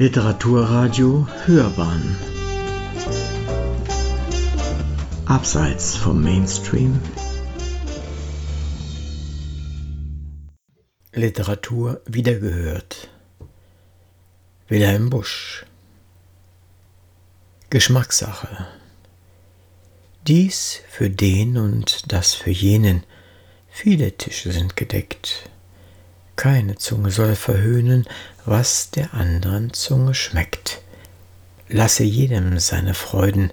Literaturradio Hörbahn. Abseits vom Mainstream. Literatur wiedergehört. Wilhelm Busch. Geschmackssache. Dies für den und das für jenen. Viele Tische sind gedeckt keine Zunge soll verhöhnen, was der anderen Zunge schmeckt. Lasse jedem seine Freuden,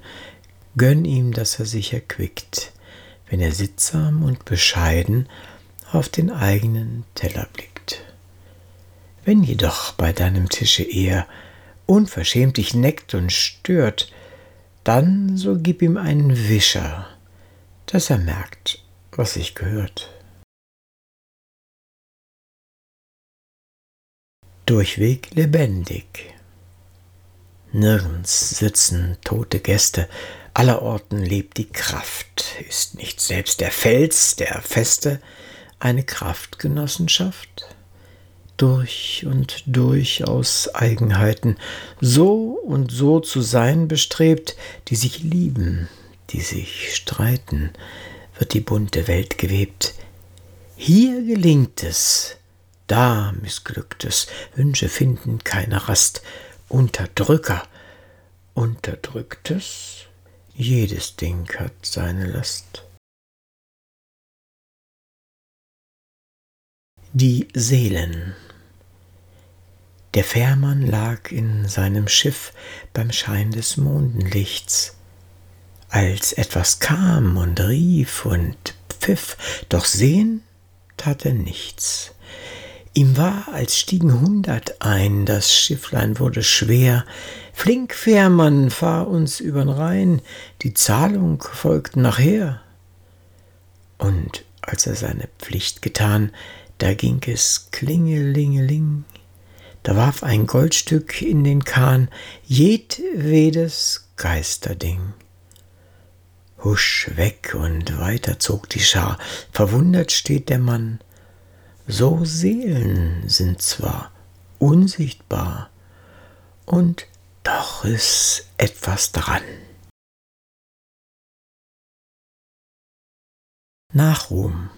gönn ihm, dass er sich erquickt, wenn er sittsam und bescheiden auf den eigenen Teller blickt. Wenn jedoch bei deinem Tische er unverschämt dich neckt und stört, dann so gib ihm einen Wischer, dass er merkt, was sich gehört. Durchweg lebendig. Nirgends sitzen tote Gäste, allerorten lebt die Kraft, ist nicht selbst der Fels, der Feste, eine Kraftgenossenschaft? Durch und durch aus Eigenheiten, so und so zu sein bestrebt, die sich lieben, die sich streiten, wird die bunte Welt gewebt. Hier gelingt es, da missglückt es, Wünsche finden keine Rast, Unterdrücker, Unterdrücktes, jedes Ding hat seine Last. Die Seelen. Der Fährmann lag in seinem Schiff beim Schein des Mondenlichts, als etwas kam und rief und pfiff, doch sehen tat er nichts. Ihm war, als stiegen hundert ein, das Schifflein wurde schwer. Flink, Fährmann, fahr uns übern Rhein, die Zahlung folgt nachher. Und als er seine Pflicht getan, da ging es klingelingeling. Da warf ein Goldstück in den Kahn jedwedes Geisterding. Husch weg und weiter zog die Schar, verwundert steht der Mann, so Seelen sind zwar unsichtbar, und doch ist etwas dran. Nachruhm.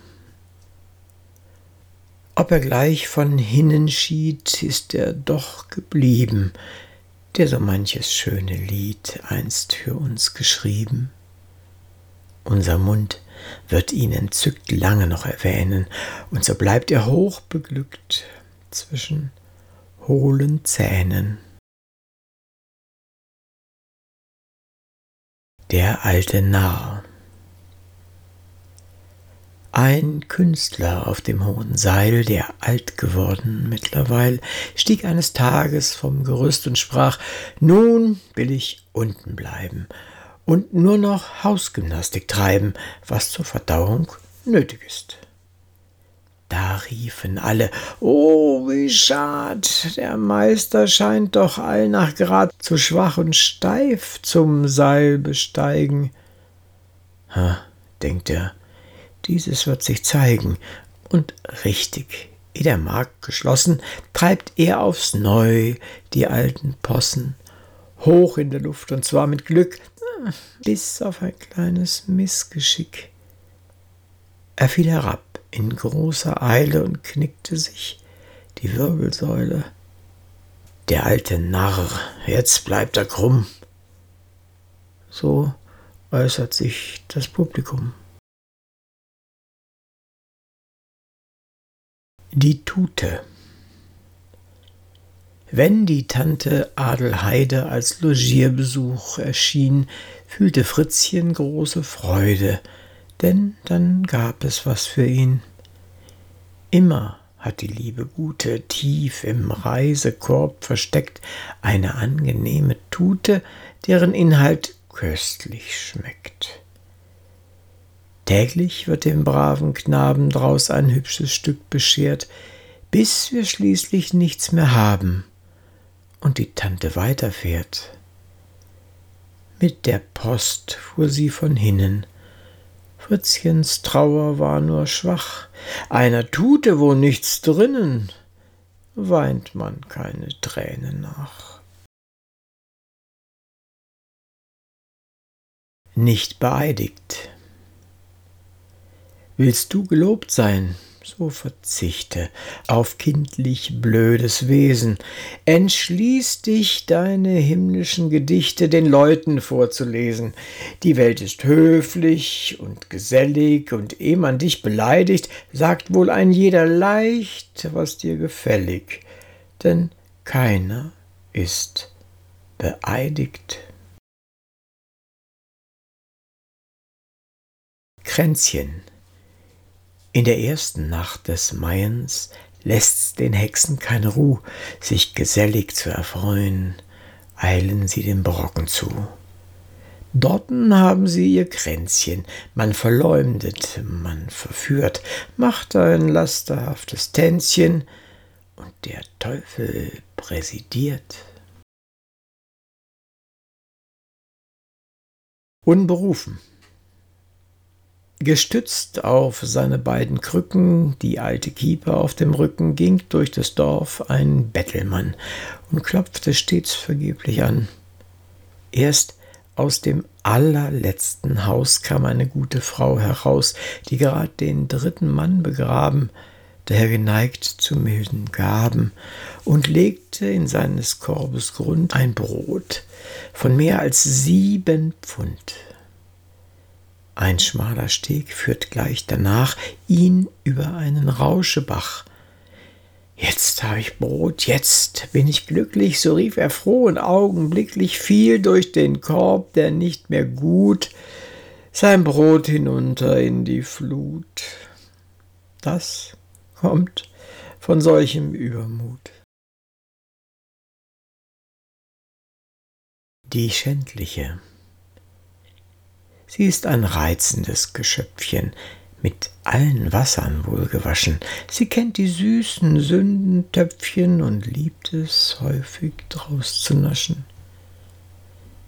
Ob er gleich von hinnen schied, ist er doch geblieben, der so manches schöne Lied einst für uns geschrieben. Unser Mund wird ihn entzückt lange noch erwähnen, und so bleibt er hochbeglückt zwischen hohlen Zähnen. Der alte Narr. Ein Künstler auf dem hohen Seil, der alt geworden mittlerweile, stieg eines Tages vom Gerüst und sprach, nun will ich unten bleiben und nur noch Hausgymnastik treiben, was zur Verdauung nötig ist. Da riefen alle, oh, wie schad, der Meister scheint doch all nach Grad zu schwach und steif zum Seil besteigen. Ha, denkt er, dieses wird sich zeigen, und richtig, eh der Markt geschlossen, treibt er aufs Neu die alten Possen, hoch in der Luft, und zwar mit Glück, bis auf ein kleines Missgeschick. Er fiel herab in großer Eile und knickte sich die Wirbelsäule. Der alte Narr, jetzt bleibt er krumm. So äußert sich das Publikum. Die Tute wenn die Tante Adelheide als Logierbesuch erschien, fühlte Fritzchen große Freude, denn dann gab es was für ihn. Immer hat die liebe Gute tief im Reisekorb versteckt eine angenehme Tute, deren Inhalt köstlich schmeckt. Täglich wird dem braven Knaben draus ein hübsches Stück beschert, bis wir schließlich nichts mehr haben und die Tante weiterfährt. Mit der Post fuhr sie von hinnen. Fritzchens Trauer war nur schwach, einer tute wo nichts drinnen. weint man keine Tränen nach. Nicht beeidigt. Willst du gelobt sein, so verzichte auf kindlich blödes Wesen, entschließ dich, deine himmlischen Gedichte den Leuten vorzulesen. Die Welt ist höflich und gesellig, und eh man dich beleidigt, sagt wohl ein jeder leicht, was dir gefällig, denn keiner ist beeidigt. Kränzchen in der ersten Nacht des Maiens lässt's den Hexen keine Ruh, sich gesellig zu erfreuen, eilen sie dem Brocken zu. Dorten haben sie ihr Kränzchen, man verleumdet, man verführt, macht ein lasterhaftes Tänzchen, und der Teufel präsidiert. Unberufen. Gestützt auf seine beiden Krücken, die alte Kiepe auf dem Rücken, ging durch das Dorf ein Bettelmann und klopfte stets vergeblich an. Erst aus dem allerletzten Haus kam eine gute Frau heraus, die gerade den dritten Mann begraben, daher geneigt zu milden Gaben, und legte in seines Korbes Grund ein Brot von mehr als sieben Pfund. Ein schmaler Steg führt gleich danach ihn über einen Rauschebach. Jetzt habe ich Brot, jetzt bin ich glücklich, so rief er froh und augenblicklich fiel durch den Korb, der nicht mehr gut, sein Brot hinunter in die Flut. Das kommt von solchem Übermut. Die schändliche Sie ist ein reizendes Geschöpfchen, mit allen Wassern wohlgewaschen. Sie kennt die süßen Sündentöpfchen und liebt es, häufig draus zu naschen.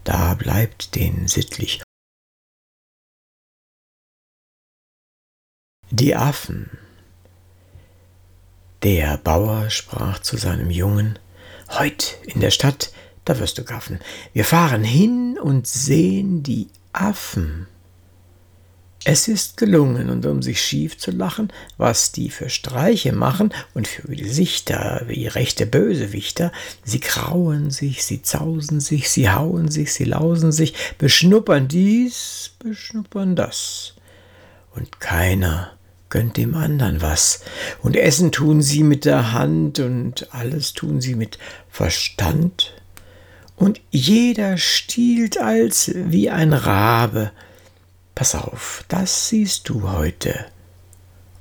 Da bleibt den sittlich. Die Affen. Der Bauer sprach zu seinem Jungen, Heut in der Stadt, da wirst du gaffen. Wir fahren hin und sehen die Affen. Es ist gelungen, und um sich schief zu lachen, was die für Streiche machen und für Gesichter wie rechte Bösewichter, sie krauen sich, sie zausen sich, sie hauen sich, sie lausen sich, beschnuppern dies, beschnuppern das. Und keiner gönnt dem andern was. Und essen tun sie mit der Hand und alles tun sie mit Verstand und jeder stiehlt als wie ein Rabe. Pass auf, das siehst du heute.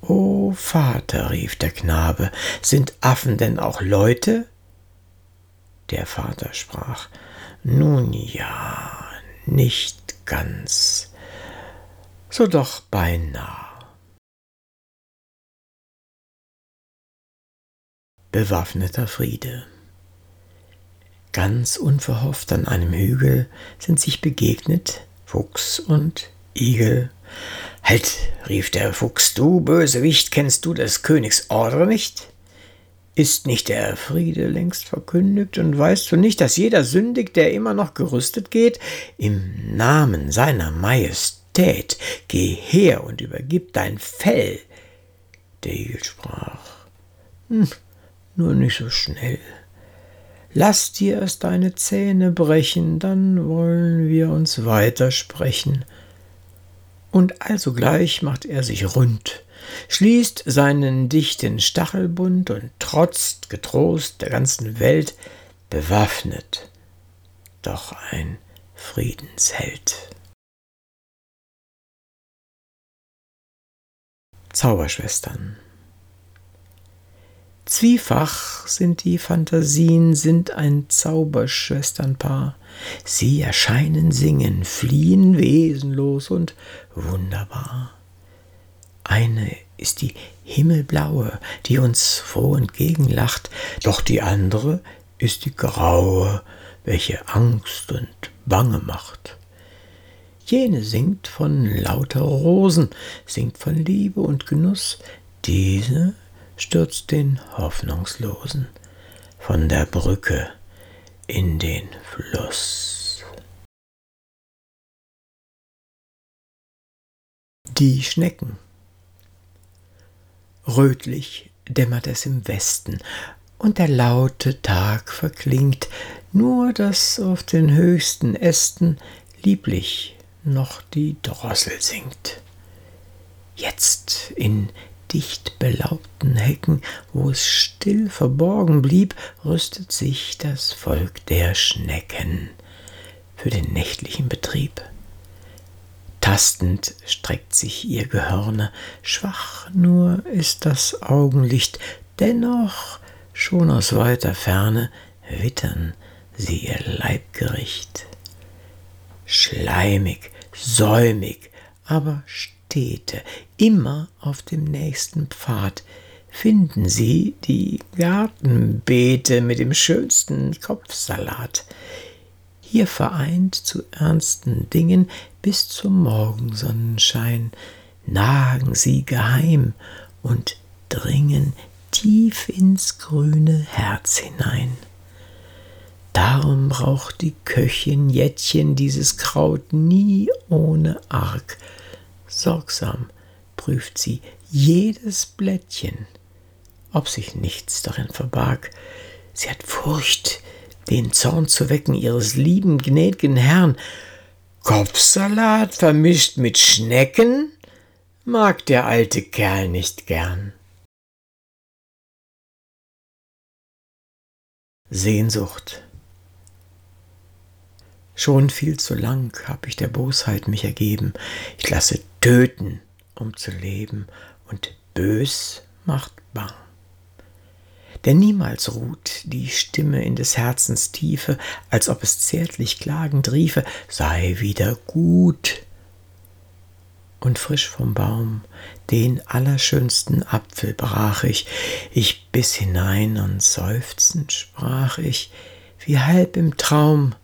O Vater, rief der Knabe, sind Affen denn auch Leute? Der Vater sprach, Nun ja, nicht ganz, so doch beinah. Bewaffneter Friede. Ganz unverhofft an einem Hügel sind sich begegnet Fuchs und Igel. Halt, rief der Fuchs, du Bösewicht, kennst du des Königs Ordre nicht? Ist nicht der Friede längst verkündigt und weißt du nicht, dass jeder sündigt, der immer noch gerüstet geht? Im Namen seiner Majestät geh her und übergib dein Fell. Der Igel sprach, hm, nur nicht so schnell. Lass dir erst deine Zähne brechen, dann wollen wir uns weitersprechen. Und alsogleich macht er sich rund, schließt seinen dichten Stachelbund und trotzt getrost der ganzen Welt, bewaffnet, doch ein Friedensheld. Zauberschwestern Zwiefach sind die Phantasien, sind ein Zauberschwesternpaar. Sie erscheinen singen, fliehen wesenlos und wunderbar. Eine ist die himmelblaue, die uns froh entgegenlacht, doch die andere ist die graue, welche Angst und Bange macht. Jene singt von lauter Rosen, singt von Liebe und Genuss, diese stürzt den Hoffnungslosen von der Brücke in den Fluss. Die Schnecken. Rötlich dämmert es im Westen, und der laute Tag verklingt, nur dass auf den höchsten Ästen lieblich noch die Drossel singt. Jetzt in dicht belaubten Hecken, wo es still verborgen blieb, rüstet sich das Volk der Schnecken für den nächtlichen Betrieb. Tastend streckt sich ihr Gehörne, schwach nur ist das Augenlicht, dennoch schon aus weiter Ferne wittern sie ihr Leibgericht. Schleimig, säumig, aber stete, immer auf dem nächsten Pfad, finden Sie die Gartenbeete mit dem schönsten Kopfsalat. Hier vereint zu ernsten Dingen bis zum Morgensonnenschein, nagen sie geheim und dringen tief ins grüne Herz hinein. Darum braucht die Köchin Jettchen dieses Kraut nie ohne Arg. Sorgsam prüft sie jedes Blättchen, ob sich nichts darin verbarg. Sie hat Furcht, den Zorn zu wecken ihres lieben, gnäd'gen Herrn. Kopfsalat vermischt mit Schnecken mag der alte Kerl nicht gern. Sehnsucht. Schon viel zu lang hab ich der Bosheit mich ergeben. Ich lasse töten, um zu leben, und bös macht bang. Denn niemals ruht die Stimme in des Herzens Tiefe, als ob es zärtlich klagend riefe, sei wieder gut. Und frisch vom Baum den allerschönsten Apfel brach ich, ich biss hinein und seufzend sprach ich, wie halb im Traum,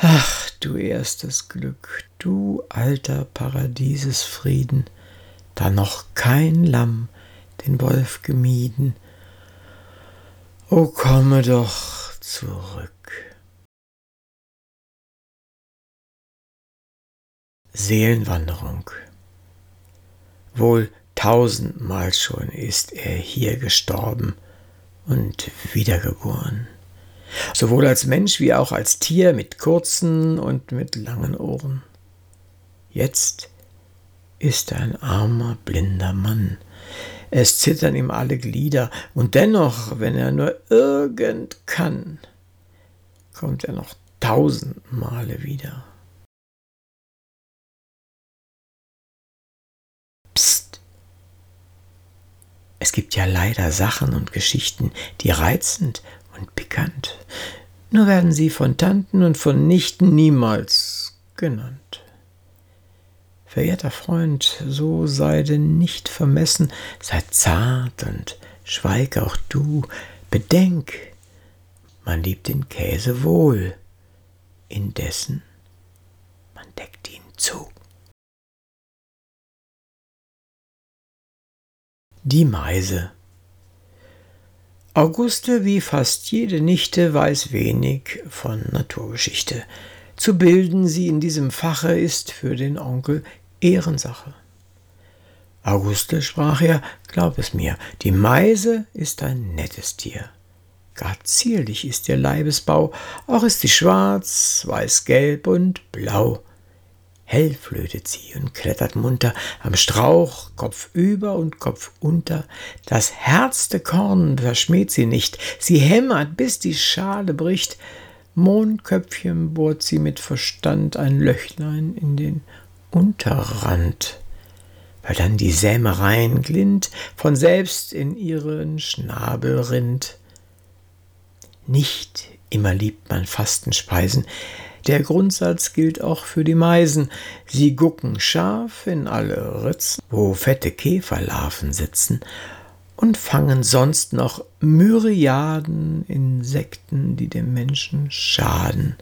Ach, du erstes Glück, du alter Paradiesesfrieden, da noch kein Lamm den Wolf gemieden. O komme doch zurück. Seelenwanderung. Wohl tausendmal schon ist er hier gestorben und wiedergeboren sowohl als Mensch wie auch als Tier mit kurzen und mit langen Ohren. Jetzt ist er ein armer, blinder Mann. Es zittern ihm alle Glieder, und dennoch, wenn er nur irgend kann, kommt er noch tausend Male wieder. Psst. Es gibt ja leider Sachen und Geschichten, die reizend und pikant. Nur werden sie von Tanten und von Nichten niemals genannt. Verehrter Freund, so sei denn nicht vermessen, sei zart und schweig auch du, bedenk, man liebt den Käse wohl, indessen man deckt ihn zu. Die Meise Auguste, wie fast jede Nichte, weiß wenig von Naturgeschichte. Zu bilden sie in diesem Fache ist für den Onkel Ehrensache. Auguste sprach er, glaub es mir, die Meise ist ein nettes Tier. Gar zierlich ist ihr Leibesbau, auch ist sie schwarz, weiß-gelb und blau. Hell flötet sie und klettert munter am Strauch, Kopf über und Kopf unter. Das herzte Korn verschmäht sie nicht, sie hämmert, bis die Schale bricht. Mondköpfchen bohrt sie mit Verstand ein Löchlein in den Unterrand, weil dann die Sämereien glint, von selbst in ihren Schnabel rinnt. Nicht immer liebt man Fastenspeisen, der Grundsatz gilt auch für die Meisen. Sie gucken scharf in alle Ritzen, wo fette Käferlarven sitzen, und fangen sonst noch Myriaden Insekten, die dem Menschen schaden.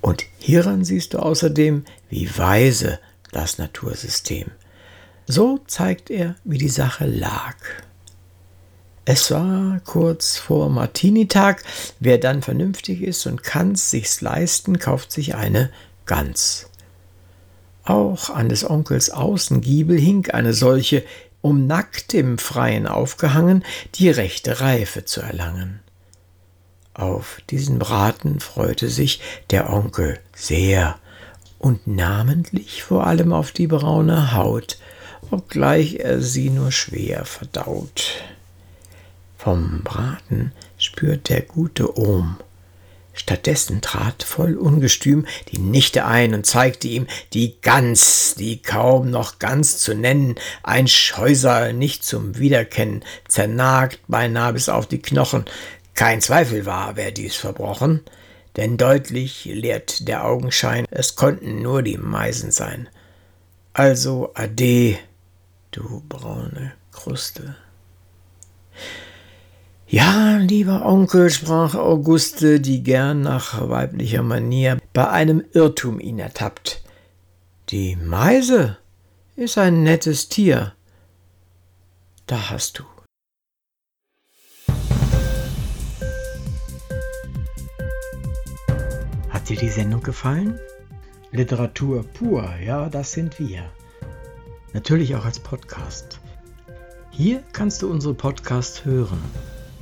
Und hieran siehst du außerdem, wie weise das Natursystem. So zeigt er, wie die Sache lag. Es war kurz vor Martinitag. Wer dann vernünftig ist und kann's sich's leisten, kauft sich eine Gans. Auch an des Onkels Außengiebel hing eine solche, um nackt im Freien aufgehangen, die rechte Reife zu erlangen. Auf diesen Braten freute sich der Onkel sehr und namentlich vor allem auf die braune Haut, obgleich er sie nur schwer verdaut. Vom Braten spürt der gute Ohm. Stattdessen trat voll ungestüm die Nichte ein und zeigte ihm die Gans, die kaum noch ganz zu nennen, ein Scheusal nicht zum Wiederkennen, zernagt beinah bis auf die Knochen. Kein Zweifel war, wer dies verbrochen, denn deutlich lehrt der Augenschein, es konnten nur die Meisen sein. Also ade, du braune Kruste. Ja, lieber Onkel, sprach Auguste, die gern nach weiblicher Manier bei einem Irrtum ihn ertappt. Die Meise ist ein nettes Tier. Da hast du. Hat dir die Sendung gefallen? Literatur pur, ja, das sind wir. Natürlich auch als Podcast. Hier kannst du unsere Podcasts hören.